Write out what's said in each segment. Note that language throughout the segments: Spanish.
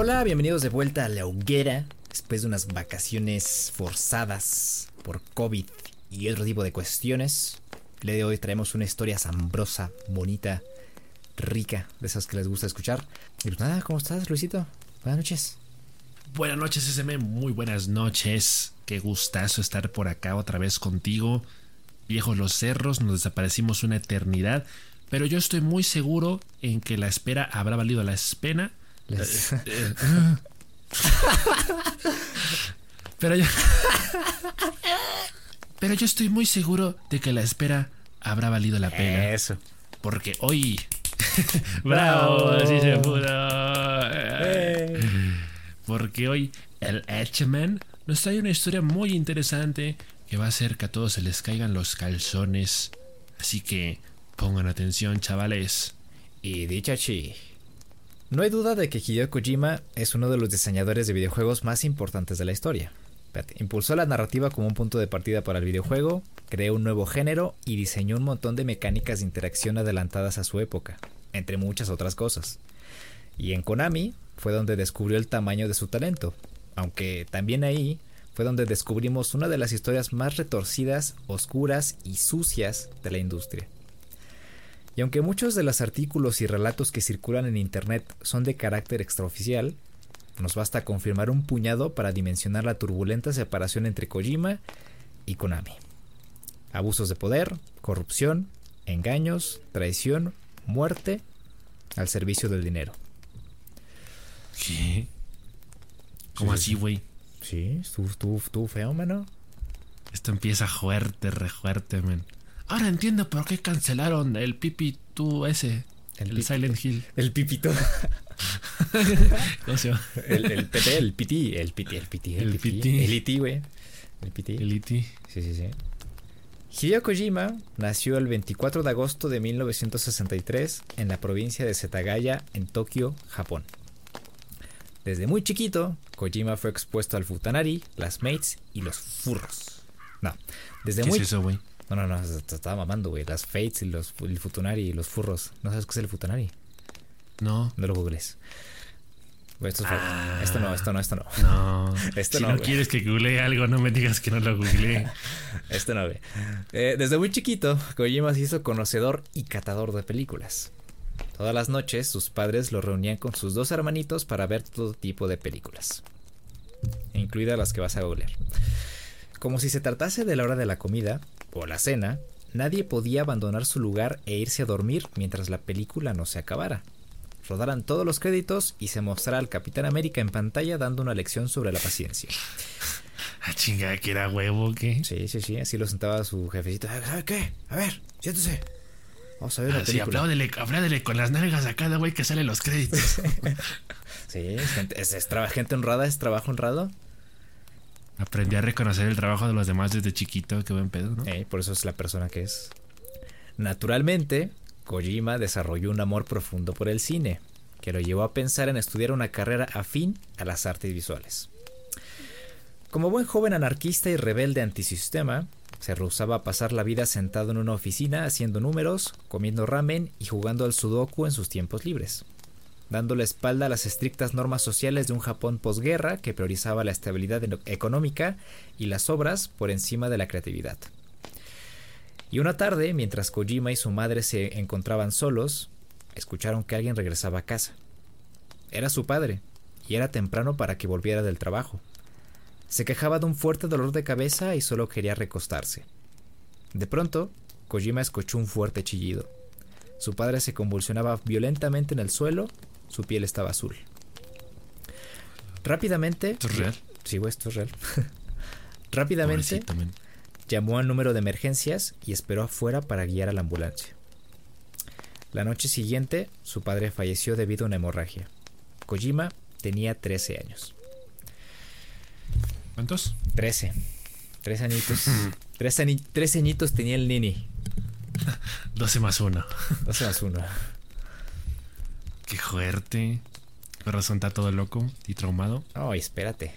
Hola, bienvenidos de vuelta a la hoguera después de unas vacaciones forzadas por COVID y otro tipo de cuestiones. Día de hoy traemos una historia asombrosa, bonita, rica, de esas que les gusta escuchar. Y pues nada, ¿cómo estás, Luisito? Buenas noches. Buenas noches, SM. Muy buenas noches. Qué gustazo estar por acá otra vez contigo. Viejos los cerros, nos desaparecimos una eternidad. Pero yo estoy muy seguro en que la espera habrá valido la pena. Les- Eh, eh, pero yo. Pero yo estoy muy seguro de que la espera habrá valido la pena. Eso. Porque hoy. ¡Bravo! Así se pudo. Porque hoy el H-Man nos trae una historia muy interesante que va a hacer que a todos se les caigan los calzones. Así que pongan atención, chavales. Y dicha chi. No hay duda de que Hideo Kojima es uno de los diseñadores de videojuegos más importantes de la historia. Impulsó la narrativa como un punto de partida para el videojuego, creó un nuevo género y diseñó un montón de mecánicas de interacción adelantadas a su época, entre muchas otras cosas. Y en Konami fue donde descubrió el tamaño de su talento, aunque también ahí fue donde descubrimos una de las historias más retorcidas, oscuras y sucias de la industria. Y aunque muchos de los artículos y relatos que circulan en Internet son de carácter extraoficial, nos basta confirmar un puñado para dimensionar la turbulenta separación entre Kojima y Konami. Abusos de poder, corrupción, engaños, traición, muerte al servicio del dinero. ¿Qué? ¿Cómo Sí, sí, así, güey? Sí, estuvo, estuvo, estuvo feo, mano. Esto empieza fuerte, re fuerte, man. Ahora entiendo por qué cancelaron el Pipi 2 ese. El El, Pipi- Silent Hill. El pipito. ¿Cómo se llama? El, el PT, el piti, el piti, el piti, el, piti. El iti, güey. El piti. El E E.T. Sí, sí, sí. Hideo Kojima nació el 24 de agosto de 1963 en la provincia de Setagaya, en Tokio, Japón. Desde muy chiquito, Kojima fue expuesto al futanari, las mates y los furros. No, desde ¿Qué muy... es eso, güey? No, no, no, te estaba mamando, güey. Las fates y los, el futanari y los furros. ¿No sabes qué es el futanari? No. No lo googles. Güey, esto, es Ah. esto no, esto no, esto no. No. Esto si no, no, güey. quieres que googlee algo, no me digas que no lo googleé. Este no ve. Eh, desde muy chiquito, Kojima se hizo conocedor y catador de películas. Todas las noches, sus padres lo reunían con sus dos hermanitos para ver todo tipo de películas, incluidas las que vas a googlear. Como si se tratase de la hora de la comida o la cena, nadie podía abandonar su lugar e irse a dormir mientras la película no se acabara. Rodaran todos los créditos y se mostrara al Capitán América en pantalla dando una lección sobre la paciencia. Ah, chingada, que era huevo, ¿qué? Sí, sí, sí, así lo sentaba su jefecito. "Ah, ¿Sabe qué? A ver, siéntese. Vamos a ver una Así, película. apláudele, apláudele con las nalgas a cada güey que sale los créditos. Sí, es, gente, es, es traba- gente honrada, es trabajo honrado. Aprendí a reconocer el trabajo de los demás desde chiquito, qué buen pedo, ¿no? Eh, por eso es la persona que es. Naturalmente, Kojima desarrolló un amor profundo por el cine, que lo llevó a pensar en estudiar una carrera afín a las artes visuales. Como buen joven anarquista y rebelde antisistema, se rehusaba a pasar la vida sentado en una oficina haciendo números, comiendo ramen y jugando al sudoku en sus tiempos libres, dando la espalda a las estrictas normas sociales de un Japón posguerra que priorizaba la estabilidad económica y las obras por encima de la creatividad. Y una tarde, mientras Kojima y su madre se encontraban solos, escucharon que alguien regresaba a casa. Era su padre, y era temprano para que volviera del trabajo. Se quejaba de un fuerte dolor de cabeza y solo quería recostarse. De pronto, Kojima escuchó un fuerte chillido. Su padre se convulsionaba violentamente en el suelo, su piel estaba azul. Rápidamente... ¿Esto es real? Sí, esto es real. Rápidamente llamó al número de emergencias y esperó afuera para guiar a la ambulancia. La noche siguiente, su padre falleció debido a una hemorragia. Kojima tenía 13 años. ¿Cuántos? 13. Tres añitos. tres, añitos tenía el nini. 12 más 1. 12 más uno. Qué fuerte. Con razón está todo loco y traumado. Oh, espérate.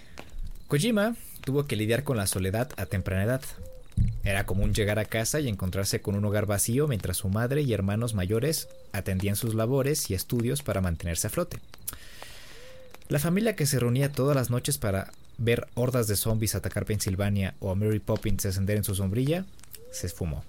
Kojima tuvo que lidiar con la soledad a temprana edad. Era común llegar a casa y encontrarse con un hogar vacío mientras su madre y hermanos mayores atendían sus labores y estudios para mantenerse a flote. La familia que se reunía todas las noches para ver hordas de zombies atacar Pensilvania o a Mary Poppins descender en su sombrilla se esfumó.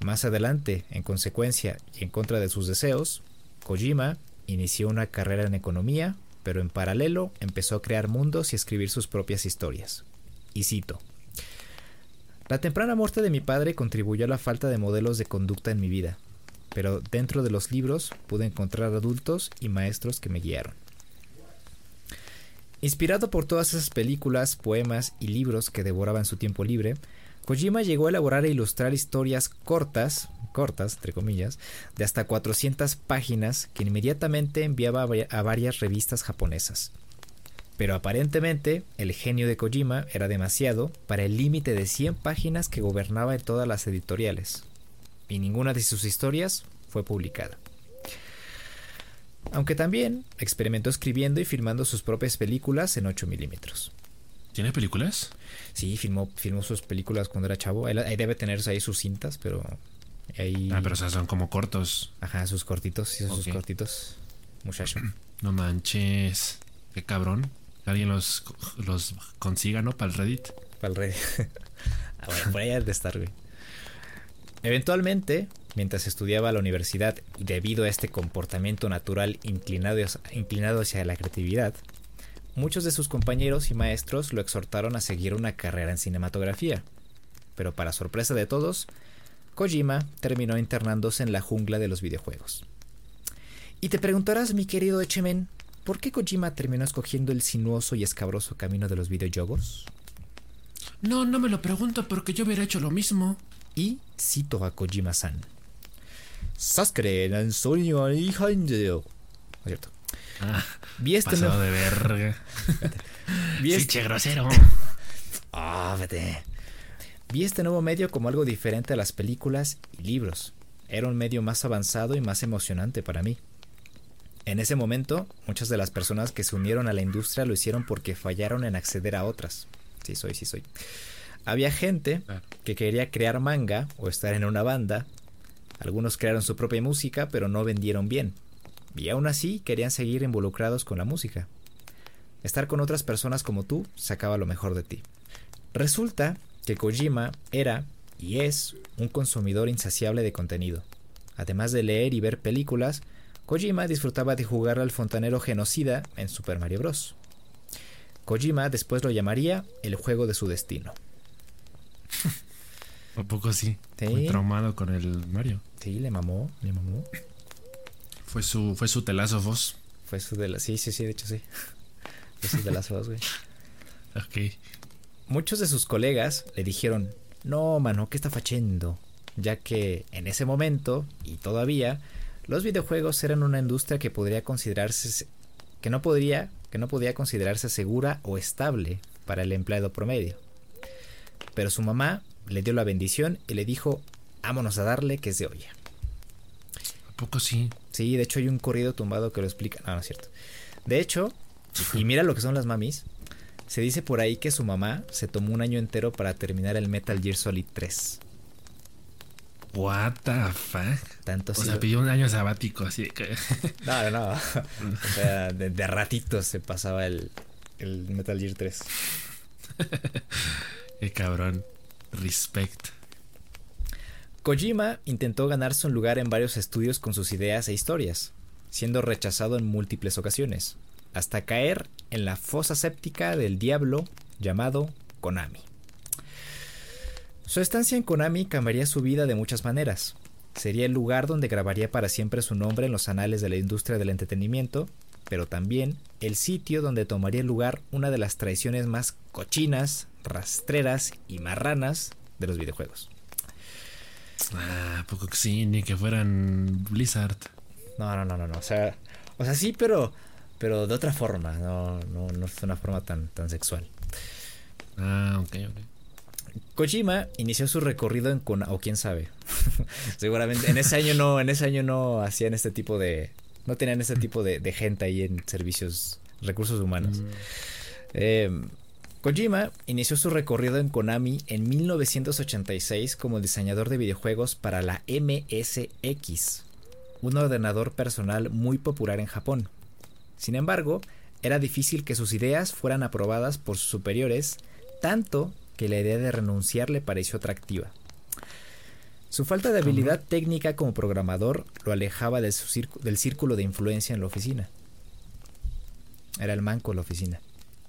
Más adelante, en consecuencia y en contra de sus deseos, Kojima inició una carrera en economía, pero en paralelo empezó a crear mundos y escribir sus propias historias. Y cito. La temprana muerte de mi padre contribuyó a la falta de modelos de conducta en mi vida, pero dentro de los libros pude encontrar adultos y maestros que me guiaron. Inspirado por todas esas películas, poemas y libros que devoraba en su tiempo libre, Kojima llegó a elaborar e ilustrar historias cortas, cortas, entre comillas, de hasta 400 páginas que inmediatamente enviaba a varias revistas japonesas. Pero aparentemente el genio de Kojima era demasiado para el límite de 100 páginas que gobernaba en todas las editoriales, y ninguna de sus historias fue publicada. Aunque también experimentó escribiendo y filmando sus propias películas en 8 milímetros. ¿Tiene películas? Sí, filmó, filmó sus películas cuando era chavo. Ahí, debe tenerse ahí sus cintas, pero ahí... Ah, pero o sea, son como cortos. Ajá, sus cortitos, sí, sus cortitos. Muchacho. No manches. Qué cabrón. alguien los, los consiga, ¿no? Para el Reddit. Para el Reddit. ah, bueno, por ahí de estar, güey. Eventualmente, mientras estudiaba a la universidad y debido a este comportamiento natural inclinado, inclinado hacia la creatividad, muchos de sus compañeros y maestros lo exhortaron a seguir una carrera en cinematografía. Pero para sorpresa de todos, Kojima terminó internándose en la jungla de los videojuegos. Y te preguntarás, mi querido Echemen, ¿por qué Kojima terminó escogiendo el sinuoso y escabroso camino de los videojuegos? No, no me lo pregunto porque yo hubiera hecho lo mismo. Y cito a Kojima-san. Sasuke sueño cierto? Ah, Vi este pasado de verga. Vi este... grosero. Ah, vete. Vi este nuevo medio como algo diferente a las películas y libros. Era un medio más avanzado y más emocionante para mí. En ese momento, muchas de las personas que se unieron a la industria lo hicieron porque fallaron en acceder a otras. Sí soy, sí soy. Había gente que quería crear manga o estar en una banda. Algunos crearon su propia música, pero no vendieron bien y aún así querían seguir involucrados con la música. Estar con otras personas como tú sacaba lo mejor de ti. Resulta que Kojima era y es un consumidor insaciable de contenido. Además de leer y ver películas, Kojima disfrutaba de jugar al fontanero genocida en Super Mario Bros. Kojima después lo llamaría el juego de su destino. ¿A poco sí? Muy traumado con el Mario. Sí, le mamó, le mamó. Fue su, fue su telazo vos. Fue su de la. Sí, sí, sí, de hecho sí. Fue su telazo güey. ok. Muchos de sus colegas le dijeron: No, mano, ¿qué está fachendo? Ya que en ese momento, y todavía, los videojuegos eran una industria que podría considerarse. que no podría. que no podía considerarse segura o estable para el empleado promedio. Pero su mamá le dio la bendición y le dijo: Vámonos a darle que es de olla poco sí? Sí, de hecho hay un corrido tumbado que lo explica. No, no es cierto. De hecho, y mira lo que son las mamis. Se dice por ahí que su mamá se tomó un año entero para terminar el Metal Gear Solid 3. What the fuck? Tanto o sea, pidió un año sabático, así que. No, no, no. o sea, de, de ratitos se pasaba el, el Metal Gear 3. Qué cabrón. Respect. Kojima intentó ganarse un lugar en varios estudios con sus ideas e historias, siendo rechazado en múltiples ocasiones, hasta caer en la fosa séptica del diablo llamado Konami. Su estancia en Konami cambiaría su vida de muchas maneras. Sería el lugar donde grabaría para siempre su nombre en los anales de la industria del entretenimiento, pero también el sitio donde tomaría lugar una de las traiciones más cochinas, rastreras y marranas de los videojuegos. Ah, poco que sí, ni que fueran Blizzard. No, no, no, no, no. O sea, o sea, sí, pero, pero de otra forma. No, no, no es una forma tan, tan sexual. Ah, ok, ok. Kojima inició su recorrido en Konami, o quién sabe. Seguramente en ese año no, en ese año no hacían este tipo de, no tenían este tipo de, de gente ahí en servicios, recursos humanos. Mm. Eh, Kojima inició su recorrido en Konami en 1986 como diseñador de videojuegos para la MSX, un ordenador personal muy popular en Japón. Sin embargo, era difícil que sus ideas fueran aprobadas por sus superiores, tanto que la idea de renunciar le pareció atractiva. Su falta de habilidad técnica como programador lo alejaba del círculo de influencia en la oficina. Era el manco de la oficina.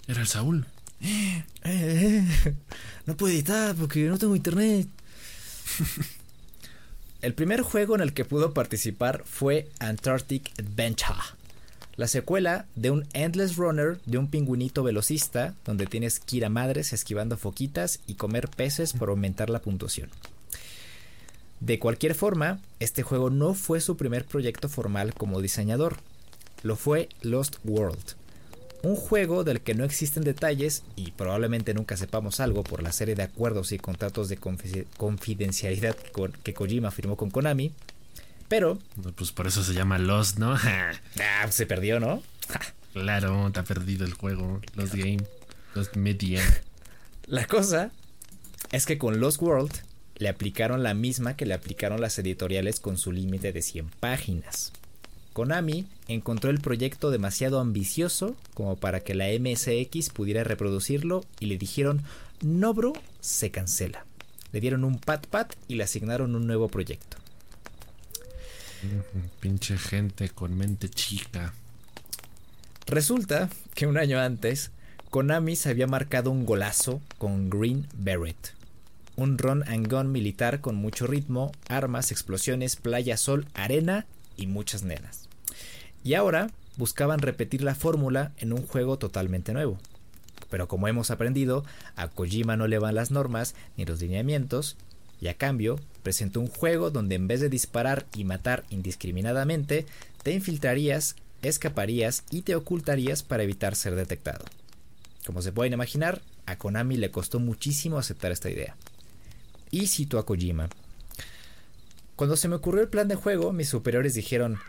Era el Saúl. No puedo editar porque no tengo internet. el primer juego en el que pudo participar fue Antarctic Adventure, la secuela de un Endless Runner de un pingüinito velocista donde tienes que ir a madres esquivando foquitas y comer peces para aumentar la puntuación. De cualquier forma, este juego no fue su primer proyecto formal como diseñador, lo fue Lost World, un juego del que no existen detalles y probablemente nunca sepamos algo por la serie de acuerdos y contratos de confidencialidad que Kojima firmó con Konami. Pero... Pues por eso se llama Lost, ¿no? ah, se perdió, ¿no? claro, te ha perdido el juego. Lost Game. Lost Media. La cosa es que con Lost World le aplicaron la misma que le aplicaron las editoriales con su límite de 100 páginas. Konami encontró el proyecto demasiado ambicioso como para que la MSX pudiera reproducirlo y le dijeron, no bro, se cancela. Le dieron un pat pat y le asignaron un nuevo proyecto. Pinche gente con mente chica. Resulta que un año antes, Konami se había marcado un golazo con Green Beret. Un run and gun militar con mucho ritmo, armas, explosiones, playa, sol, arena y muchas nenas. Y ahora buscaban repetir la fórmula en un juego totalmente nuevo. Pero como hemos aprendido, a Kojima no le van las normas ni los lineamientos, y a cambio presentó un juego donde en vez de disparar y matar indiscriminadamente, te infiltrarías, escaparías y te ocultarías para evitar ser detectado. Como se pueden imaginar, a Konami le costó muchísimo aceptar esta idea. Y cito a Kojima. Cuando se me ocurrió el plan de juego, mis superiores dijeron,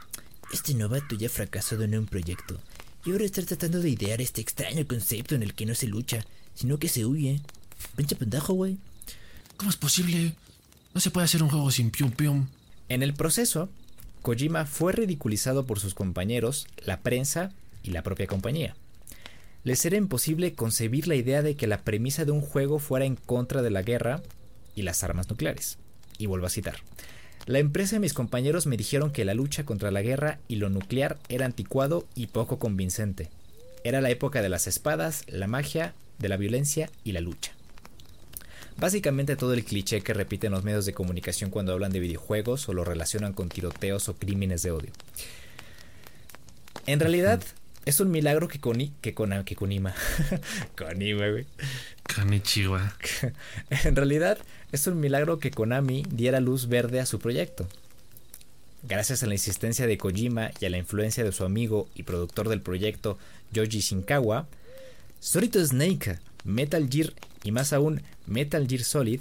este novato ya ha fracasado en un proyecto y ahora está tratando de idear este extraño concepto en el que no se lucha, sino que se huye. Pinche pendejo, güey. ¿Cómo es posible? No se puede hacer un juego sin pium pium. En el proceso, Kojima fue ridiculizado por sus compañeros, la prensa y la propia compañía. Les era imposible concebir la idea de que la premisa de un juego fuera en contra de la guerra y las armas nucleares. Y vuelvo a citar. La empresa y mis compañeros me dijeron que la lucha contra la guerra y lo nuclear era anticuado y poco convincente. Era la época de las espadas, la magia, de la violencia y la lucha. Básicamente todo el cliché que repiten los medios de comunicación cuando hablan de videojuegos o lo relacionan con tiroteos o crímenes de odio. En realidad, es un milagro que con que con que Konima. Konima, güey. Konichiwa. en realidad, es un milagro que Konami diera luz verde a su proyecto. Gracias a la insistencia de Kojima y a la influencia de su amigo y productor del proyecto, Yoji Shinkawa, Solito Snake, Metal Gear y más aún Metal Gear Solid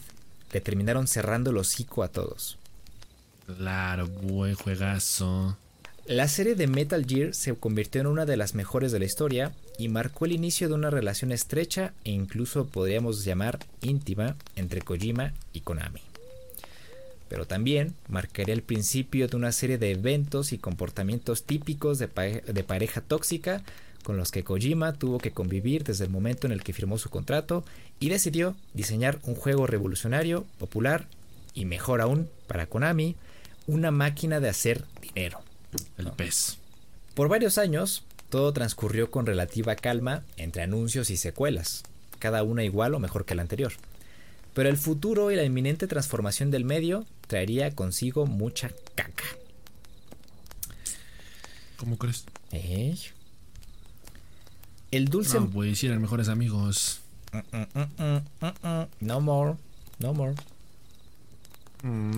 le terminaron cerrando el hocico a todos. Claro, buen juegazo. La serie de Metal Gear se convirtió en una de las mejores de la historia y marcó el inicio de una relación estrecha e incluso podríamos llamar íntima entre Kojima y Konami. Pero también marcaría el principio de una serie de eventos y comportamientos típicos de, pareja tóxica con los que Kojima tuvo que convivir desde el momento en el que firmó su contrato y decidió diseñar un juego revolucionario, popular y mejor aún para Konami, una máquina de hacer dinero. El pez. Por varios años, todo transcurrió con relativa calma entre anuncios y secuelas, cada una igual o mejor que la anterior. Pero el futuro y la inminente transformación del medio traería consigo mucha caca. ¿Cómo crees? El dulce. No, pues eran mejores amigos. Mm, mm, mm, no more. No more.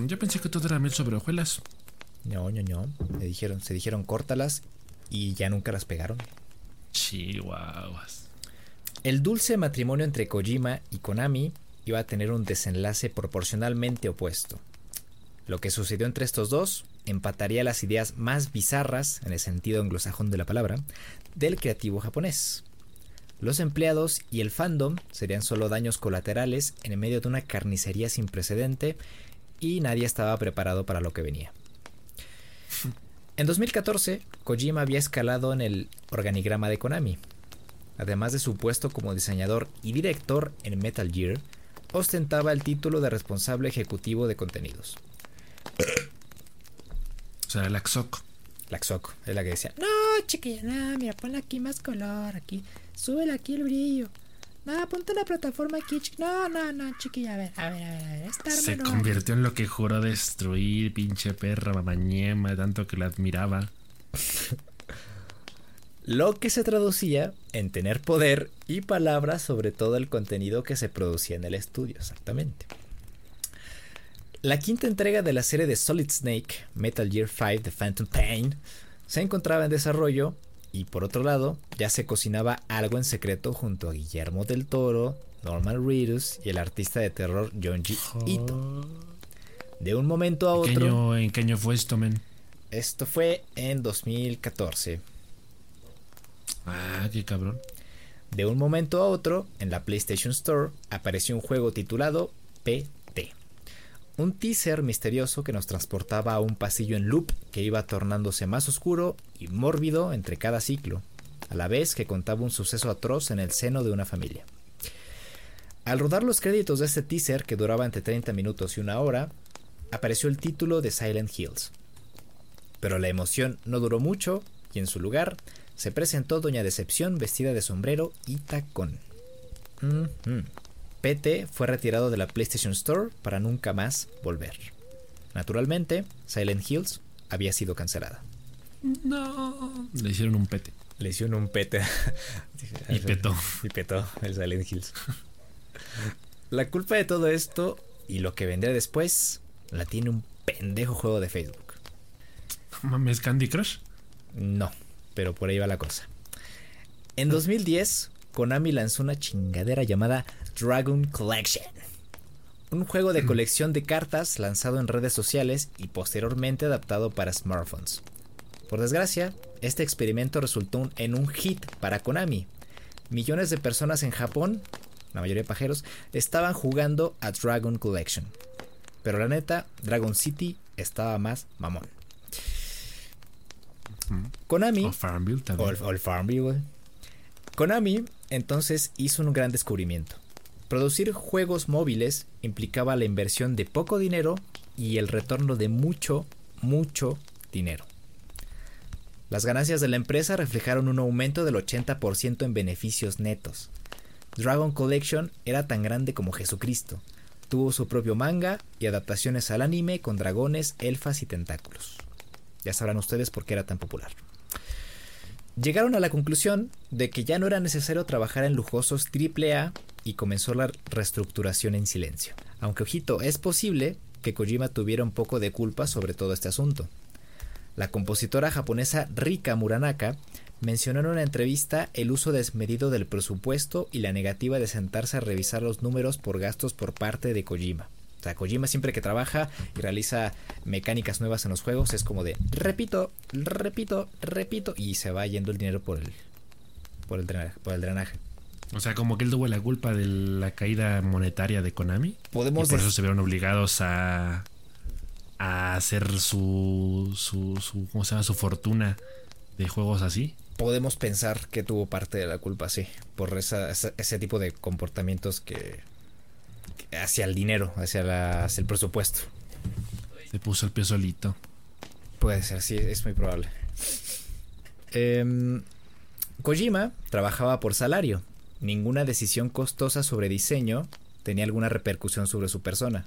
yo pensé que todo era mil sobre hojuelas. No, no, no. Me dijeron, se dijeron córtalas y ya nunca las pegaron. Chihuahuas. El dulce matrimonio entre Kojima y Konami iba a tener un desenlace proporcionalmente opuesto. Lo que sucedió entre estos dos empataría las ideas más bizarras, en el sentido anglosajón de la palabra, del creativo japonés. Los empleados y el fandom serían solo daños colaterales en medio de una carnicería sin precedente y nadie estaba preparado para lo que venía. En 2014, Kojima había escalado en el organigrama de Konami. Además de su puesto como diseñador y director en Metal Gear, ostentaba el título de responsable ejecutivo de contenidos. O sea, la XOC. La XOC es la que decía, no, chiquilla, no, mira, ponle aquí más color, aquí, súbele aquí el brillo. No, ponte la plataforma aquí, chiqui- no, no, no, chiquilla, a ver, a ver, a ver, a ver, esta arma Se no. convirtió en lo que juró destruir, pinche perra mamañema, tanto que la admiraba. Lo que se traducía en tener poder y palabras sobre todo el contenido que se producía en el estudio, exactamente. La quinta entrega de la serie de Solid Snake, Metal Gear 5 The Phantom Pain, se encontraba en desarrollo y por otro lado ya se cocinaba algo en secreto junto a Guillermo del Toro, Norman Reedus y el artista de terror Junji Ito. De un momento a ¿En qué otro, año, en qué año fue esto, men? esto fue en 2014. Ah, qué cabrón. De un momento a otro, en la PlayStation Store apareció un juego titulado PT. Un teaser misterioso que nos transportaba a un pasillo en loop que iba tornándose más oscuro y mórbido entre cada ciclo, a la vez que contaba un suceso atroz en el seno de una familia. Al rodar los créditos de este teaser, que duraba entre 30 minutos y una hora, apareció el título de Silent Hills. Pero la emoción no duró mucho y en su lugar se presentó Doña Decepción vestida de sombrero y tacón. PT fue retirado de la PlayStation Store para nunca más volver. Naturalmente, Silent Hills había sido cancelada. No. Le hicieron un pete. Le hicieron un PT. Y petó. Y petó el Silent Hills. La culpa de todo esto y lo que vendrá después la tiene un pendejo juego de Facebook. Mames, Candy Crush. No, pero por ahí va la cosa. En 2010, Konami lanzó una chingadera llamada Dragon Collection. Un juego de colección de cartas lanzado en redes sociales y posteriormente adaptado para smartphones. Por desgracia, este experimento resultó en un hit para Konami. Millones de personas en Japón, la mayoría pajeros, estaban jugando a Dragon Collection. Pero la neta, Dragon City estaba más mamón. Konami O Farmville también. o Farmville. Konami entonces hizo un gran descubrimiento. Producir juegos móviles implicaba la inversión de poco dinero y el retorno de mucho, mucho dinero. Las ganancias de la empresa reflejaron un aumento del 80% en beneficios netos. Dragon Collection era tan grande como Jesucristo. Tuvo su propio manga y adaptaciones al anime con dragones, elfas y tentáculos. Ya sabrán ustedes por qué era tan popular. Llegaron a la conclusión de que ya no era necesario trabajar en lujosos AAA y comenzó la reestructuración en silencio. Aunque ojito, es posible que Kojima tuviera un poco de culpa sobre todo este asunto. La compositora japonesa Rika Muranaka mencionó en una entrevista el uso desmedido del presupuesto y la negativa de sentarse a revisar los números por gastos por parte de Kojima. Sea, Kojima siempre que trabaja y realiza mecánicas nuevas en los juegos es como de repito, repito, repito y se va yendo el dinero por el por el drenaje, por el drenaje. O sea, como que él tuvo la culpa de la caída monetaria de Konami. Podemos y por eso se vieron obligados a, a hacer su, su, su, ¿cómo se llama? su fortuna de juegos así. podemos pensar que tuvo parte de la culpa, sí, por esa, esa- ese tipo de comportamientos que hacia el dinero, hacia, la- hacia el presupuesto. Se puso el pie solito. Puede ser, sí, es muy probable. Em, Kojima trabajaba por salario. Ninguna decisión costosa sobre diseño tenía alguna repercusión sobre su persona,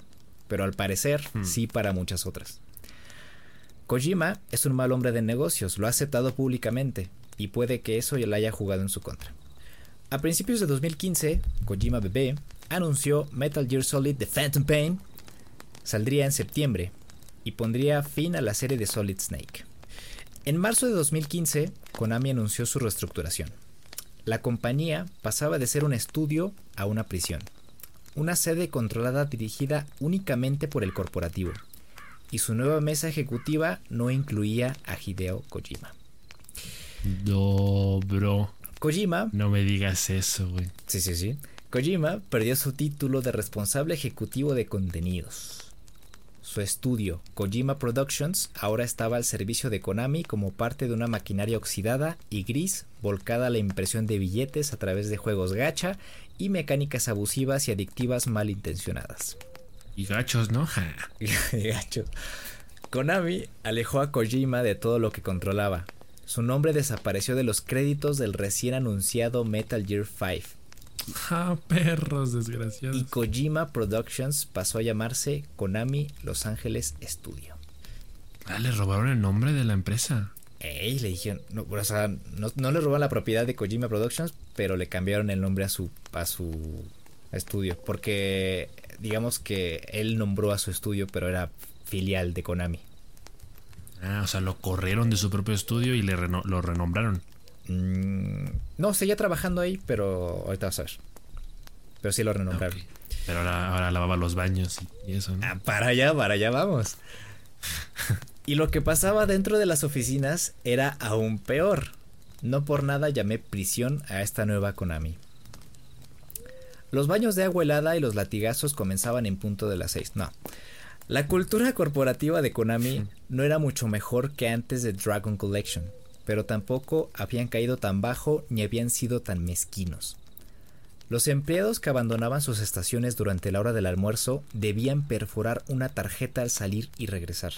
pero al parecer Hmm. sí para muchas otras. Kojima es un mal hombre de negocios, lo ha aceptado públicamente y puede que eso ya le haya jugado en su contra. A principios de 2015, Kojima Bebé anunció Metal Gear Solid The Phantom Pain saldría en septiembre y pondría fin a la serie de Solid Snake. En marzo de 2015, Konami anunció su reestructuración. La compañía pasaba de ser un estudio a una prisión, una sede controlada dirigida únicamente por el corporativo, y su nueva mesa ejecutiva no incluía a Hideo Kojima. No, bro. Kojima No me digas eso, güey. Sí, sí, sí. Kojima perdió su título de responsable ejecutivo de contenidos. su estudio, Kojima Productions, ahora estaba al servicio de Konami como parte de una maquinaria oxidada y gris volcada a la impresión de billetes a través de juegos gacha y mecánicas abusivas y adictivas malintencionadas. Y gachos, ¿no? y gachos. Konami alejó a Kojima de todo lo que controlaba. Su nombre desapareció de los créditos del recién anunciado Metal Gear 5. Ah, perros desgraciados. Y Kojima Productions pasó a llamarse Konami Los Ángeles Studio. Ah, le robaron el nombre de la empresa. Ey, le dijeron, no, o sea, no, no, le robaron la propiedad de Kojima Productions, pero le cambiaron el nombre a su, a su estudio. Porque digamos que él nombró a su estudio, pero era filial de Konami. Ah, o sea, lo corrieron de su propio estudio y le lo renombraron. Mm, no, seguía trabajando ahí, pero ahorita vas a ver. Pero sí lo renombraron. Pero ahora, lavaba los baños y, eso, ¿no? Ah, para allá, para allá vamos. y lo que pasaba dentro de las oficinas era aún peor. No por nada llamé prisión a esta nueva Konami. Los baños de agua helada y los latigazos comenzaban en punto de las seis. No. La cultura corporativa de Konami no era mucho mejor que antes de Dragon Collection, pero tampoco habían caído tan bajo ni habían sido tan mezquinos. Los empleados que abandonaban sus estaciones durante la hora del almuerzo debían perforar una tarjeta al salir y regresar.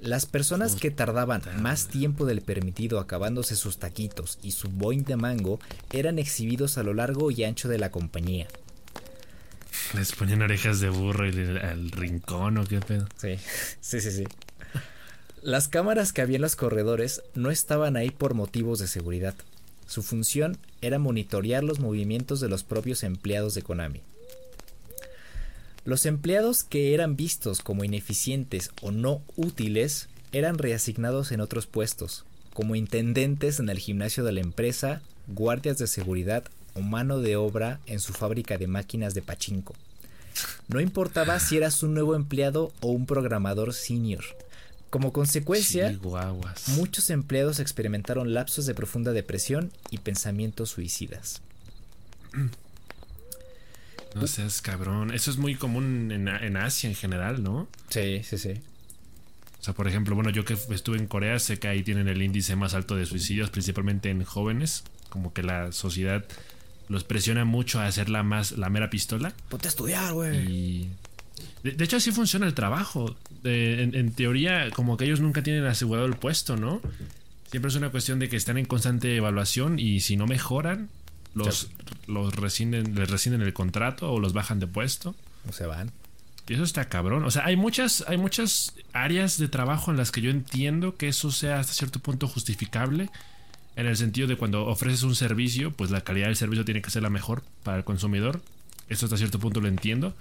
Las personas que tardaban más tiempo del permitido acabándose sus taquitos y su boing de mango eran exhibidos a lo largo y ancho de la compañía. Les ponían orejas de burro y al rincón o qué pedo. Sí, sí, sí, sí. Las cámaras que había en los corredores no estaban ahí por motivos de seguridad. Su función era monitorear los movimientos de los propios empleados de Konami. Los empleados que eran vistos como ineficientes o no útiles eran reasignados en otros puestos, como intendentes en el gimnasio de la empresa, guardias de seguridad o mano de obra en su fábrica de máquinas de pachinko. No importaba si eras un nuevo empleado o un programador senior. Como consecuencia, muchos empleados experimentaron lapsos de profunda depresión y pensamientos suicidas. No seas cabrón. Eso es muy común en, en, Asia en general, ¿no? Sí, sí, sí. O sea, por ejemplo, bueno, yo que estuve en Corea, sé que ahí tienen el índice más alto de suicidios, principalmente en jóvenes. Como que la sociedad los presiona mucho a hacer la más la mera pistola. Ponte a estudiar, güey. De, hecho, así funciona el trabajo. en, teoría, como que ellos nunca tienen asegurado el puesto, ¿no? Siempre es una cuestión de que están en constante evaluación y si no mejoran, los, los rescinden, les rescinden el contrato o los bajan de puesto. O se van. Y eso está cabrón. O sea, hay muchas, hay muchas áreas de trabajo en las que yo entiendo que eso sea hasta cierto punto justificable en el sentido de cuando ofreces un servicio, pues la calidad del servicio tiene que ser la mejor para el consumidor. Eso hasta cierto punto lo entiendo.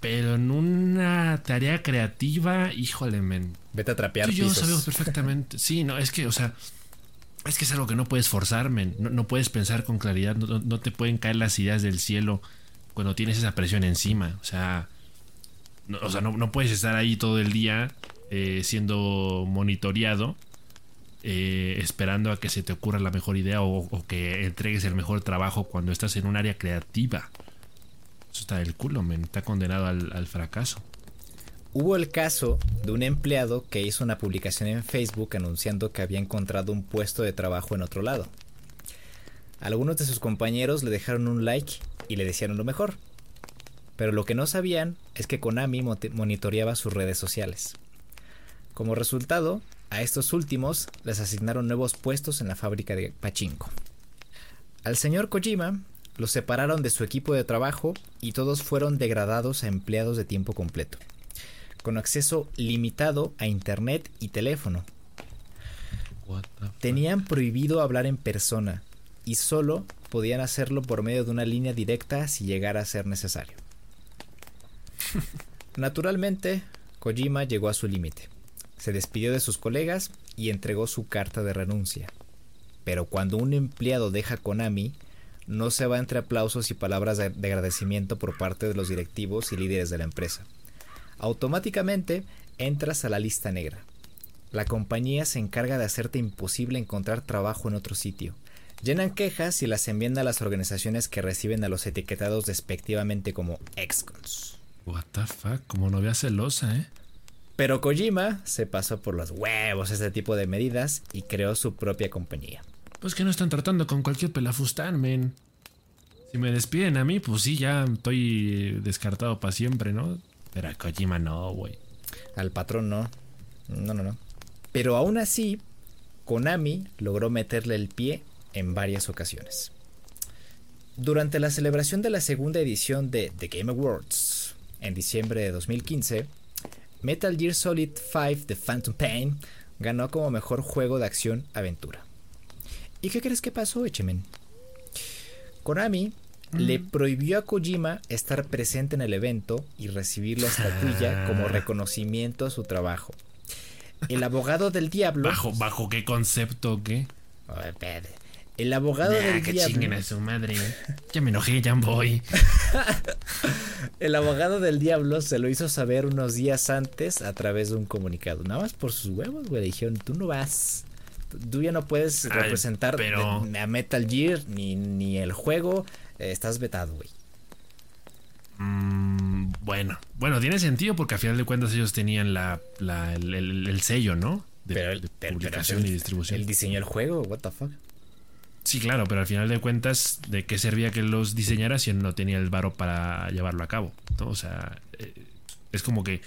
Pero en una tarea creativa, híjole, men. Vete a trapear. Tú yo sabemos perfectamente. Sí, no, es que, o sea, es que es algo que no puedes forzar, men. No, puedes pensar con claridad. No, te pueden caer las ideas del cielo cuando tienes esa presión encima. O sea, no, o sea, no, puedes estar ahí todo el día eh, siendo monitoreado eh, esperando a que se te ocurra la mejor idea o, que entregues el mejor trabajo cuando estás en un área creativa. Eso está del culo, men. Está condenado al, fracaso. Hubo el caso de un empleado que hizo una publicación en Facebook anunciando que había encontrado un puesto de trabajo en otro lado. Algunos de sus compañeros le dejaron un like y le desearon lo mejor. Pero lo que no sabían es que Konami monitoreaba sus redes sociales. Como resultado, a estos últimos les asignaron nuevos puestos en la fábrica de Pachinko. Al señor Kojima lo separaron de su equipo de trabajo y todos fueron degradados a empleados de tiempo completo, con acceso limitado a internet y teléfono. Tenían prohibido hablar en persona y solo podían hacerlo por medio de una línea directa si llegara a ser necesario. Naturalmente, Kojima llegó a su límite se despidió de sus colegas y entregó su carta de renuncia. Pero cuando un empleado deja Konami, no se va entre aplausos y palabras de, agradecimiento por parte de los directivos y líderes de la empresa. Automáticamente entras a la lista negra. La compañía se encarga de hacerte imposible encontrar trabajo en otro sitio. Llenan quejas y las envían a las organizaciones que reciben a los etiquetados despectivamente como excons. What the fuck, como novia celosa, ¿eh? Pero Kojima se pasó por los huevos este tipo de medidas y creó su propia compañía. Pues que no están tratando con cualquier pelafustán, men. Si me despiden a mí, pues sí, ya estoy descartado para siempre, ¿no? Pero a Kojima no, güey. Al patrón no. No, no, no. Pero aún así, Konami logró meterle el pie en varias ocasiones. Durante la celebración de la segunda edición de The Game Awards, en diciembre de 2015, Metal Gear Solid 5 The Phantom Pain ganó como mejor juego de acción aventura. ¿Y qué crees que pasó, Echemen? Konami le Mm. prohibió a Kojima estar presente en el evento y recibir la estatuilla como Ah. reconocimiento a su trabajo. El abogado del diablo. ¿Bajo, bajo qué concepto o qué? El abogado Nah, del que diablo. chinguen a su madre. Ya me enojé, ya voy. El abogado del diablo se lo hizo saber unos días antes a través de un comunicado. Nada más por sus huevos, güey. Le dijeron, tú no vas. Tú ya no puedes Ay, representar pero- a Metal Gear ni, ni el juego. Eh, estás vetado, güey. Mm, bueno, bueno, tiene sentido porque a final de cuentas ellos tenían la, la- el, el- el sello, ¿no? De, Pero, el- de pero- publicación pero y distribución. Él diseñó el juego, what the fuck. Sí, claro, pero al final de cuentas, ¿de qué servía que los diseñara si no tenía el varo para llevarlo a cabo? ¿no? O sea, eh, es como que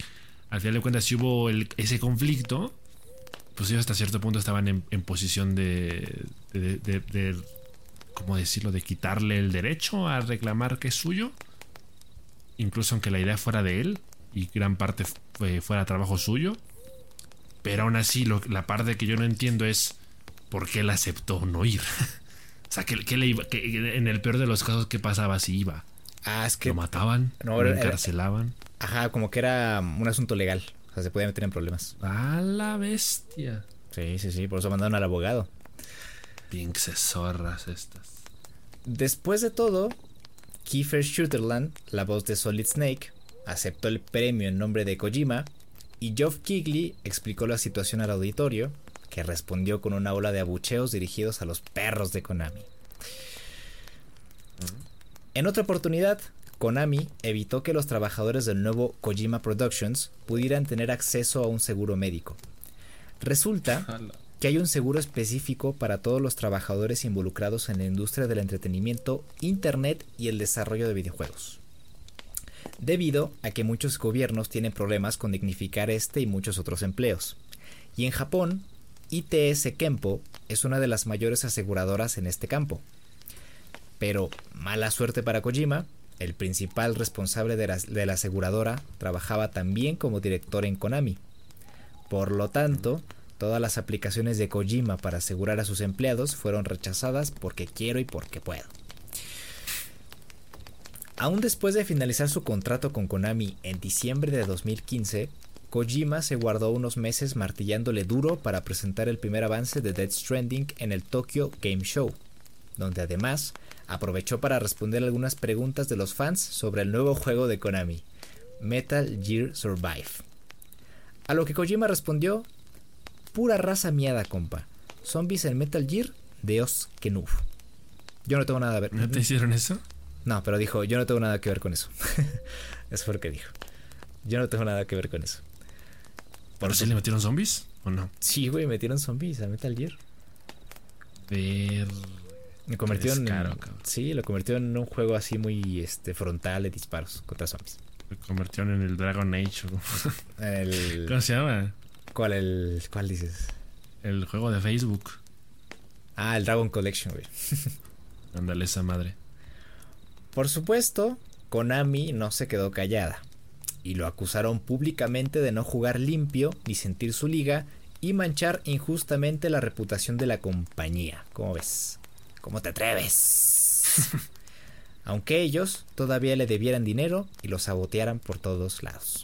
al final de cuentas, si hubo el- ese conflicto, pues ellos hasta cierto punto estaban en, en posición de, de, de- de- ¿cómo decirlo?, de quitarle el derecho a reclamar que es suyo, incluso aunque la idea fuera de él y gran parte fue- fuera trabajo suyo. Pero aún así, lo- la parte que yo no entiendo es por qué él aceptó no ir. o sea, que, le iba, que en el peor de los casos, ¿qué pasaba si iba? Ah, es que. ¿Lo mataban? No, ¿Lo era- encarcelaban? Ajá, como que era un asunto legal. O sea, se podía meter en problemas. ¡A la bestia! Sí, sí, sí. Por eso mandaron al abogado. Pinches zorras estas. Después de todo, Kiefer Sutherland, la voz de Solid Snake, aceptó el premio en nombre de Kojima y Geoff Keighley explicó la situación al auditorio, que respondió con una ola de abucheos dirigidos a los perros de Konami. En otra oportunidad, Konami evitó que los trabajadores del nuevo Kojima Productions pudieran tener acceso a un seguro médico. Resulta que hay un seguro específico para todos los trabajadores involucrados en la industria del entretenimiento, internet y el desarrollo de videojuegos. Debido a que muchos gobiernos tienen problemas con dignificar este y muchos otros empleos. Y en Japón, ITS Kempo es una de las mayores aseguradoras en este campo. Pero, mala suerte para Kojima, el principal responsable de la, aseguradora trabajaba también como director en Konami. Por lo tanto, todas las aplicaciones de Kojima para asegurar a sus empleados fueron rechazadas porque quiero y porque puedo. Aún después de finalizar su contrato con Konami en diciembre de 2015, Kojima se guardó unos meses martillándole duro para presentar el primer avance de Death Stranding en el Tokyo Game Show, donde además aprovechó para responder algunas preguntas de los fans sobre el nuevo juego de Konami, Metal Gear Survive. A lo que Kojima respondió, pura raza miada, compa. Zombies en Metal Gear, Dios que no. Yo no tengo nada que ver. ¿No te hicieron eso? No, pero dijo, yo no tengo nada que ver con eso. eso fue lo que dijo. Yo no tengo nada que ver con eso. ¿Pero sí le metieron zombies o no? Sí, güey, metieron zombies a Metal Gear. Ver. Me convirtió en. Sí, lo convirtió en un juego así muy este, frontal de disparos contra zombies. Se convirtieron en el Dragon Age. El, ¿Cómo se llama? ¿Cuál, el, ¿Cuál dices? El juego de Facebook. Ah, el Dragon Collection, güey. Ándale esa madre. Por supuesto, Konami no se quedó callada y lo acusaron públicamente de no jugar limpio ni sentir su liga y manchar injustamente la reputación de la compañía. ¿Cómo ves? ¿Cómo te atreves? Aunque ellos todavía le debieran dinero y lo sabotearan por todos lados.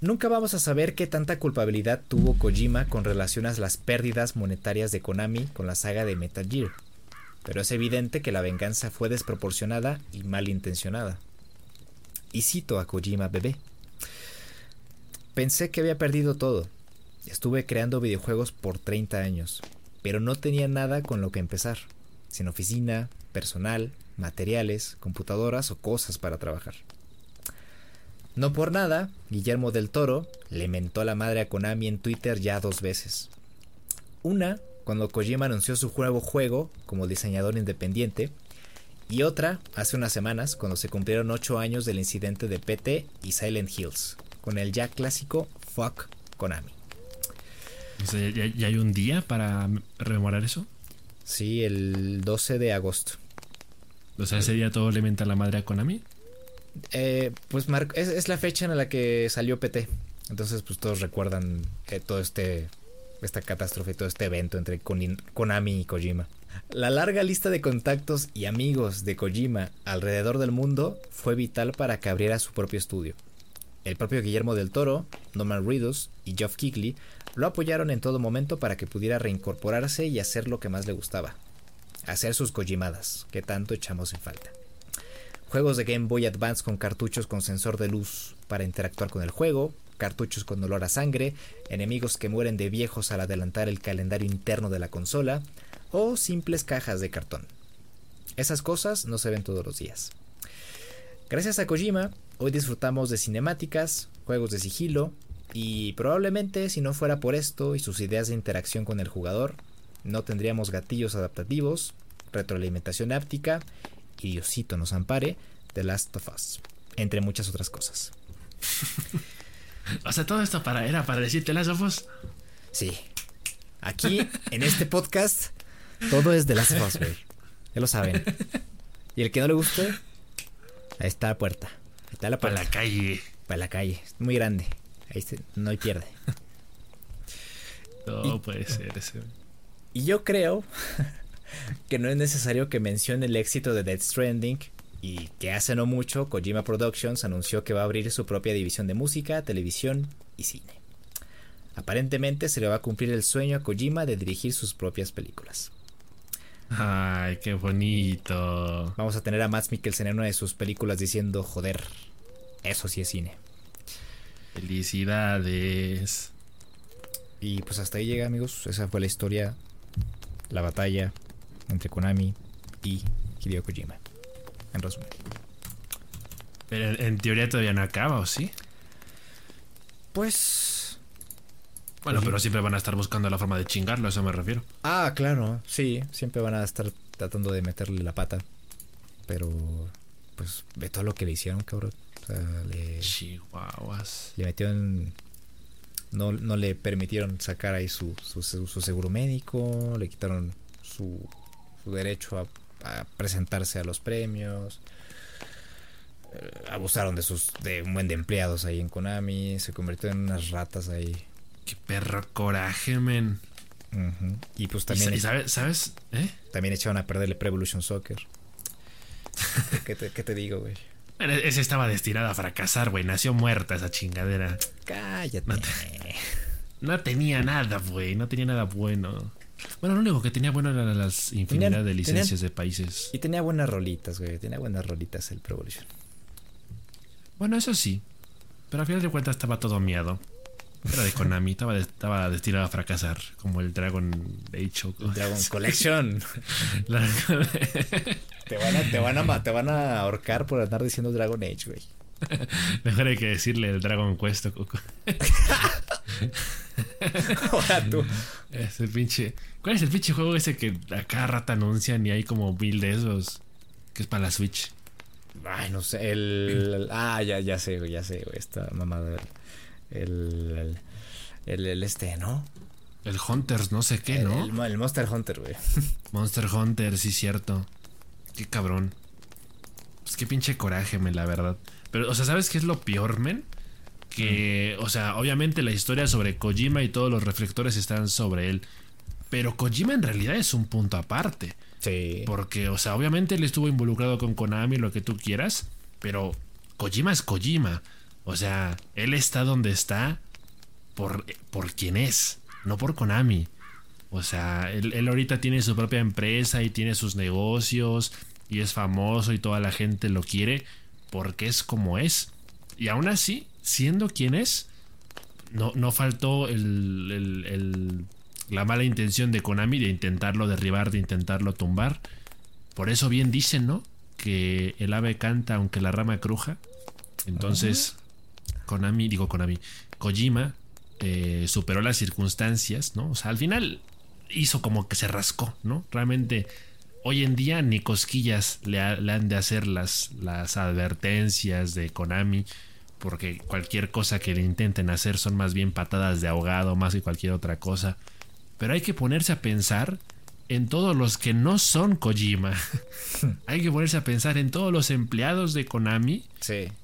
Nunca vamos a saber qué tanta culpabilidad tuvo Kojima con relación a las pérdidas monetarias de Konami con la saga de Metal Gear pero es evidente que la venganza fue desproporcionada y malintencionada. Y cito a Kojima bebé. Pensé que había perdido todo. Estuve creando videojuegos por 30 años, pero no tenía nada con lo que empezar, sin oficina, personal, materiales, computadoras o cosas para trabajar. No por nada, Guillermo del Toro le mentó a la madre a Konami en Twitter ya dos veces. Una, cuando Kojima anunció su nuevo juego como diseñador independiente, y otra, hace unas semanas, cuando se cumplieron 8 años del incidente de PT y Silent Hills, con el ya clásico Fuck Konami. ¿Ya, hay un día para rememorar eso? Sí, el 12 de agosto. O sea, ese día todo le menta la madre a Konami. Eh, pues es, es, la fecha en la que salió PT. Entonces, pues todos recuerdan eh, todo este esta catástrofe, todo este evento entre Konami y Kojima. La larga lista de contactos y amigos de Kojima alrededor del mundo fue vital para que abriera su propio estudio. El propio Guillermo del Toro, Norman Reedus y Geoff Keighley lo apoyaron en todo momento para que pudiera reincorporarse y hacer lo que más le gustaba, hacer sus Kojimadas, que tanto echamos en falta. Juegos de Game Boy Advance con cartuchos con sensor de luz para interactuar con el juego, cartuchos con olor a sangre, enemigos que mueren de viejos al adelantar el calendario interno de la consola, o simples cajas de cartón. Esas cosas no se ven todos los días. Gracias a Kojima, hoy disfrutamos de cinemáticas, juegos de sigilo, y probablemente si no fuera por esto y sus ideas de interacción con el jugador, no tendríamos gatillos adaptativos, retroalimentación áptica y Diosito nos ampare, The Last of Us, entre muchas otras cosas. o sea, todo esto para, era para decirte Last of Us. Sí. Aquí, en este podcast, todo es The Last of Us, güey. Ya lo saben. Y el que no le guste, ahí está la puerta. La puerta. Para la calle. Para la calle. Muy grande. Ahí no hay pierde. No puede ser ese. Y yo creo que no es necesario que mencione el éxito de Dead Stranding y que hace no mucho Kojima Productions anunció que va a abrir su propia división de música, televisión y cine. Aparentemente se le va a cumplir el sueño a Kojima de dirigir sus propias películas. Ay, qué bonito. Vamos a tener a Max Mikkelsen en una de sus películas diciendo, joder, eso sí es cine. Felicidades. Y pues hasta ahí llega, amigos. Esa fue la historia, la batalla entre Konami y Hideo Kojima. En resumen. Pero en teoría todavía no acaba, ¿o sí? Pues. Bueno, pues pero siempre van a estar buscando la forma de chingarlo, a eso me refiero. Ah, claro, sí. Siempre van a estar tratando de meterle la pata. Pero. Pues ve todo lo que le hicieron, cabrón le, Chihuahuas. Le metieron. No, no le permitieron sacar ahí su, su, seguro médico, le quitaron su, su derecho a, presentarse a los premios. Eh, abusaron de sus de un buen de empleados ahí en Konami, se convirtió en unas ratas ahí. Qué perro coraje, men. Y pues también. sabes, sabes? ¿Eh? También echaron a perder el Pre Evolution Soccer. ¿Qué, te, ¿Qué te digo, güey? Ese estaba destinado a fracasar, güey. Nació muerta esa chingadera. Cállate. No, tenía nada, güey. No tenía nada bueno. Bueno, lo único que tenía bueno eran las infinidad de licencias de países. Y tenía buenas rolitas, güey. Tenía buenas rolitas el Pro Evolution. Bueno, eso sí. Pero al final de cuentas estaba todo miado. Era de Konami, estaba, estaba destinado a fracasar, como el Dragon Age. Dragon Collection. te, van a, te, van a, te van a ahorcar por andar diciendo Dragon Age, güey. Mejor hay que decirle el Dragon Quest. Ahora tú. Es el pinche. ¿Cuál es el pinche juego ese que a cada rata anuncian y hay como mil de esos? Que es para la Switch. Ay, no sé. El. Ah, ya, ya sé, güey, ya sé, güey. Esta mamada el, el, este, ¿no? El Hunters, no sé qué, ¿no? El, Monster Hunter, güey. Monster Hunter, sí, cierto. Qué cabrón. Pues qué pinche coraje, men, la verdad. Pero, o sea, ¿sabes qué es lo peor, men? Que, mm. o sea, obviamente la historia sobre Kojima y todos los reflectores están sobre él. Pero Kojima en realidad es un punto aparte. Sí. Porque, o sea, obviamente él estuvo involucrado con Konami, lo que tú quieras. Pero Kojima es Kojima. O sea, él está donde está por, por quien es, no por Konami. O sea, él, ahorita tiene su propia empresa y tiene sus negocios y es famoso y toda la gente lo quiere porque es como es. Y aún así, siendo quien es, no, no faltó el, el, la mala intención de Konami de intentarlo derribar, de intentarlo tumbar. Por eso bien dicen, ¿no? que el ave canta aunque la rama cruja. Entonces, Konami, digo Konami, Kojima eh, superó las circunstancias, ¿no? O sea, al final hizo como que se rascó, ¿no? Realmente hoy en día ni cosquillas le, han de hacer las, las advertencias de Konami, porque cualquier cosa que le intenten hacer son más bien patadas de ahogado, más que cualquier otra cosa. Pero hay que ponerse a pensar en todos los que no son Kojima. hay que ponerse a pensar en todos los empleados de Konami,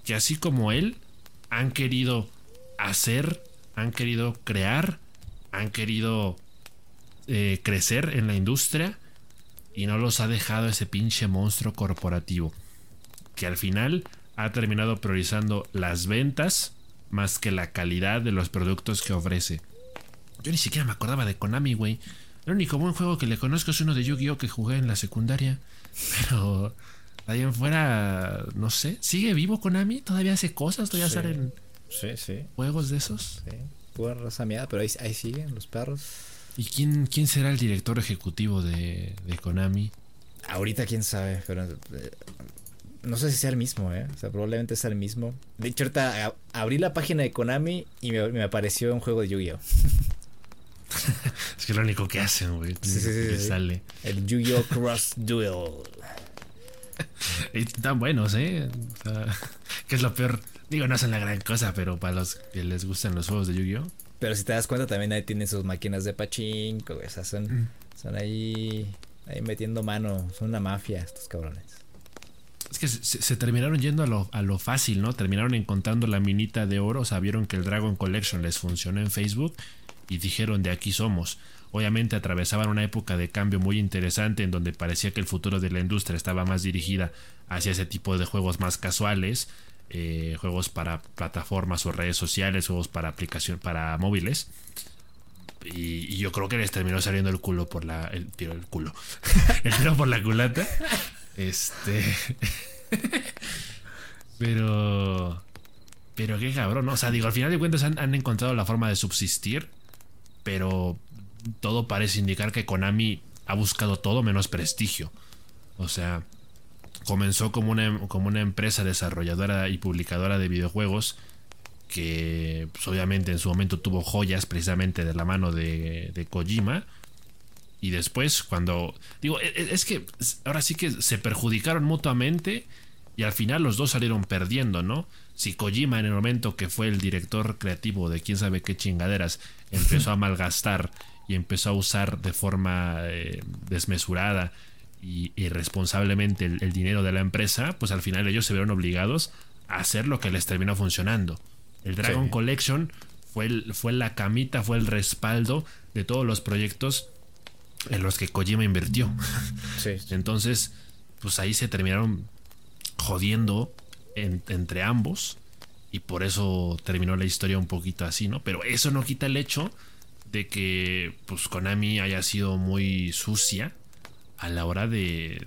que así como él, han querido hacer, han querido crear, han querido eh, crecer en la industria y no los ha dejado ese pinche monstruo corporativo que al final ha terminado priorizando las ventas más que la calidad de los productos que ofrece. Yo ni siquiera me acordaba de Konami, güey. El único buen juego que le conozco es uno de Yu-Gi-Oh que jugué en la secundaria. Pero ahí en fuera, no sé. ¿Sigue vivo Konami? ¿Todavía hace cosas? ¿Todavía salen juegos de esos? Sí, pura raza pero ahí, ahí siguen los perros. ¿Y quién, quién será el director ejecutivo de, Konami? Ahorita quién sabe, pero eh, no sé si sea el mismo, ¿eh? O sea, probablemente sea el mismo. De hecho, ahorita abrí la página de Konami y me, apareció un juego de Yu-Gi-Oh! es que lo único que hacen, güey. Sí, sí, sí, sale. El Yu-Gi-Oh! Cross Duel. y tan buenos, ¿eh? O sea, que es lo peor. Digo, no hacen la gran cosa, pero para los que les gustan los juegos de Yu-Gi-Oh! Pero si te das cuenta, también ahí tienen sus máquinas de pachinko, O sea, son, mm. son ahí, ahí metiendo mano. Son una mafia estos cabrones. Es que se, terminaron yendo a lo, a lo, fácil, ¿no? Terminaron encontrando la minita de oro. O sea, vieron que el Dragon Collection les funcionó en Facebook y dijeron de aquí somos. Obviamente atravesaban una época de cambio muy interesante en donde parecía que el futuro de la industria estaba más dirigida hacia ese tipo de juegos más casuales eh, juegos para plataformas o redes sociales, juegos para aplicación para móviles. Y, yo creo que les terminó saliendo el culo por la. El tiro el culo. el tiro por la culata. Este. pero. Pero qué cabrón, ¿no? O sea, digo, al final de cuentas han, han encontrado la forma de subsistir. Pero todo parece indicar que Konami ha buscado todo menos prestigio. O sea, comenzó como una, como una empresa desarrolladora y publicadora de videojuegos que pues, obviamente en su momento tuvo joyas precisamente de la mano de, de Kojima. Y después cuando... Digo, e, e, es que ahora sí que se perjudicaron mutuamente y al final los dos salieron perdiendo, ¿no? Si Kojima en el momento que fue el director creativo de quién sabe qué chingaderas empezó a malgastar y empezó a usar de forma eh, desmesurada y irresponsablemente el, dinero de la empresa, pues al final ellos se vieron obligados a hacer lo que les terminó funcionando. El Dragon Collection fue, fue la camita, fue el respaldo de todos los proyectos en los que Kojima invirtió. Entonces, pues ahí se terminaron jodiendo entre ambos y por eso terminó la historia un poquito así, ¿no? Pero eso no quita el hecho de que pues Konami haya sido muy sucia a la hora de,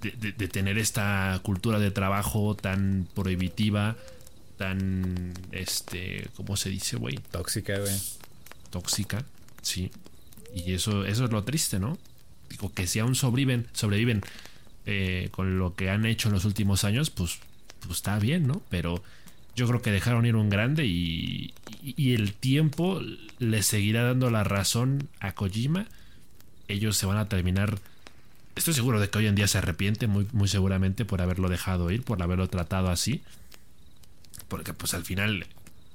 de, tener esta cultura de trabajo tan prohibitiva, tan, este, ¿cómo se dice, güey? Tóxica, güey. Tóxica, sí. Y eso, eso es lo triste, ¿no? Digo, que si aún sobreviven, sobreviven eh, con lo que han hecho en los últimos años, pues, pues está bien, ¿no? Pero yo creo que dejaron ir un grande y, el tiempo le seguirá dando la razón a Kojima. Ellos se van a terminar Estoy seguro de que hoy en día se arrepiente muy, muy seguramente por haberlo dejado ir, por haberlo tratado así. Porque pues al final,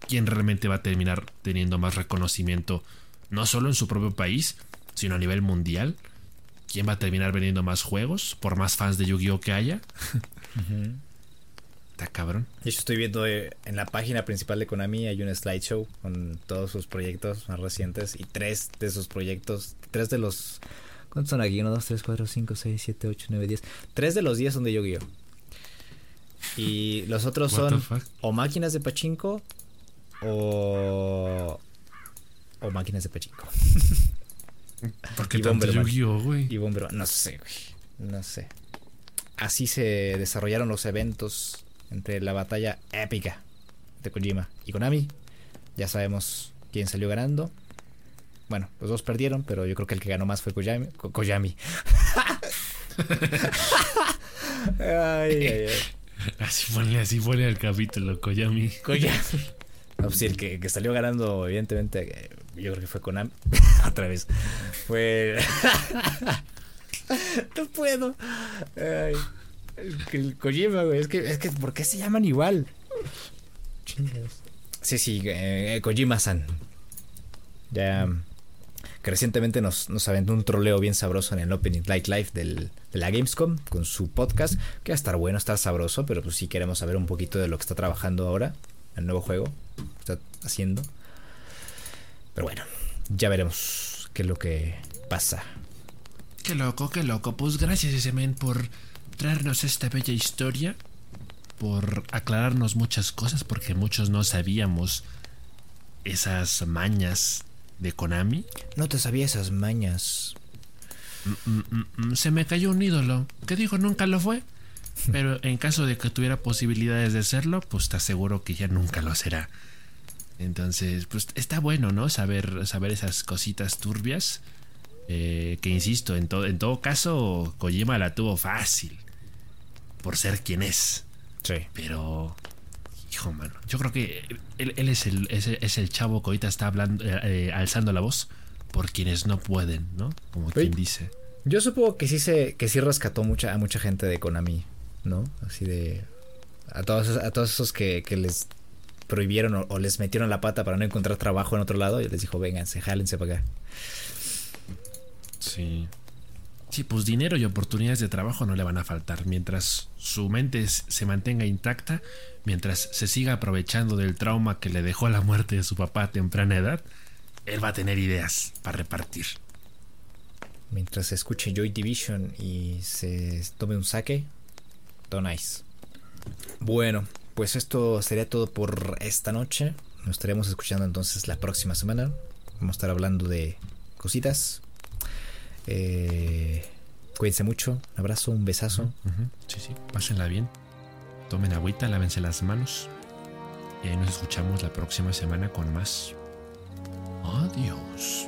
¿quién realmente va a terminar teniendo más reconocimiento? No solo en su propio país, sino a nivel mundial. ¿Quién va a terminar vendiendo más juegos? Por más fans de Yu-Gi-Oh que haya. Está cabrón. Yo estoy viendo eh, en la página principal de Konami hay un slideshow con todos sus proyectos más recientes y tres de sus proyectos, tres de los ¿Cuántos son aquí? 1, 2, 3, 4, 5, 6, 7, 8, 9, 10. Tres de los 10 son de Yu-Gi-Oh! Y los otros son o máquinas de pachinko o. o máquinas de pachinko. ¿Por qué tanto Yu-Gi-Oh, güey? Y Bomberman. No sé, güey. No sé. Así se desarrollaron los eventos entre la batalla épica de Kojima y Konami. Ya sabemos quién salió ganando. Bueno, los dos perdieron, pero yo creo que el que ganó más fue Koyami. Ay, ay, ay. Así ponle, así ponle el capítulo, Koyami. Koyami. No, pues sí, el que, que salió ganando, evidentemente, eh, yo creo que fue Konami. Otra vez. Fue. no puedo. Ay. El Kojima, güey. Es que, es que, ¿por qué se llaman igual? Chingados. Sí, sí, eh, Kojima-san. Ya. Que recientemente nos, nos aventó un troleo bien sabroso en el Opening Light Live del, de la Gamescom con su podcast. Que va a estar bueno, estar sabroso, pero pues sí queremos saber un poquito de lo que está trabajando ahora. El nuevo juego que está haciendo. Pero bueno, ya veremos qué es lo que pasa. Qué loco, qué loco. Pues gracias, ese men, por traernos esta bella historia. Por aclararnos muchas cosas, porque muchos no sabíamos esas mañas de Konami. No te sabía esas mañas. Mm, mm, mm, se me cayó un ídolo. ¿Qué digo? Nunca lo fue. Pero en caso de que tuviera posibilidades de serlo, pues te aseguro que ya nunca lo será. Entonces, pues está bueno, ¿no? Saber, saber esas cositas turbias. Eh, que insisto, en, todo en todo caso, Kojima la tuvo fácil. Por ser quien es. Sí. Pero, hijo, mano. Yo creo que él, él es, el, es, es, el chavo que ahorita está hablando, eh, eh, alzando la voz por quienes no pueden, ¿no? Como Oye, quien dice. Yo supongo que sí se, que sí rescató mucha, a mucha gente de Konami, ¿no? Así de. A todos, a todos esos que, que les prohibieron o, o, les metieron la pata para no encontrar trabajo en otro lado y les dijo, vénganse, jálense para acá. Sí. Sí, pues dinero y oportunidades de trabajo no le van a faltar. Mientras su mente se mantenga intacta, mientras se siga aprovechando del trauma que le dejó la muerte de su papá a temprana edad, él va a tener ideas para repartir. Mientras escuche Joy Division y se tome un saque, nice. Bueno, pues esto sería todo por esta noche. Nos estaremos escuchando entonces la próxima semana. Vamos a estar hablando de cositas. Eh, cuídense mucho. Un abrazo, un besazo. Uh. Sí, sí. Pásenla bien. Tomen agüita, lávense las manos. Y ahí nos escuchamos la próxima semana con más. Adiós.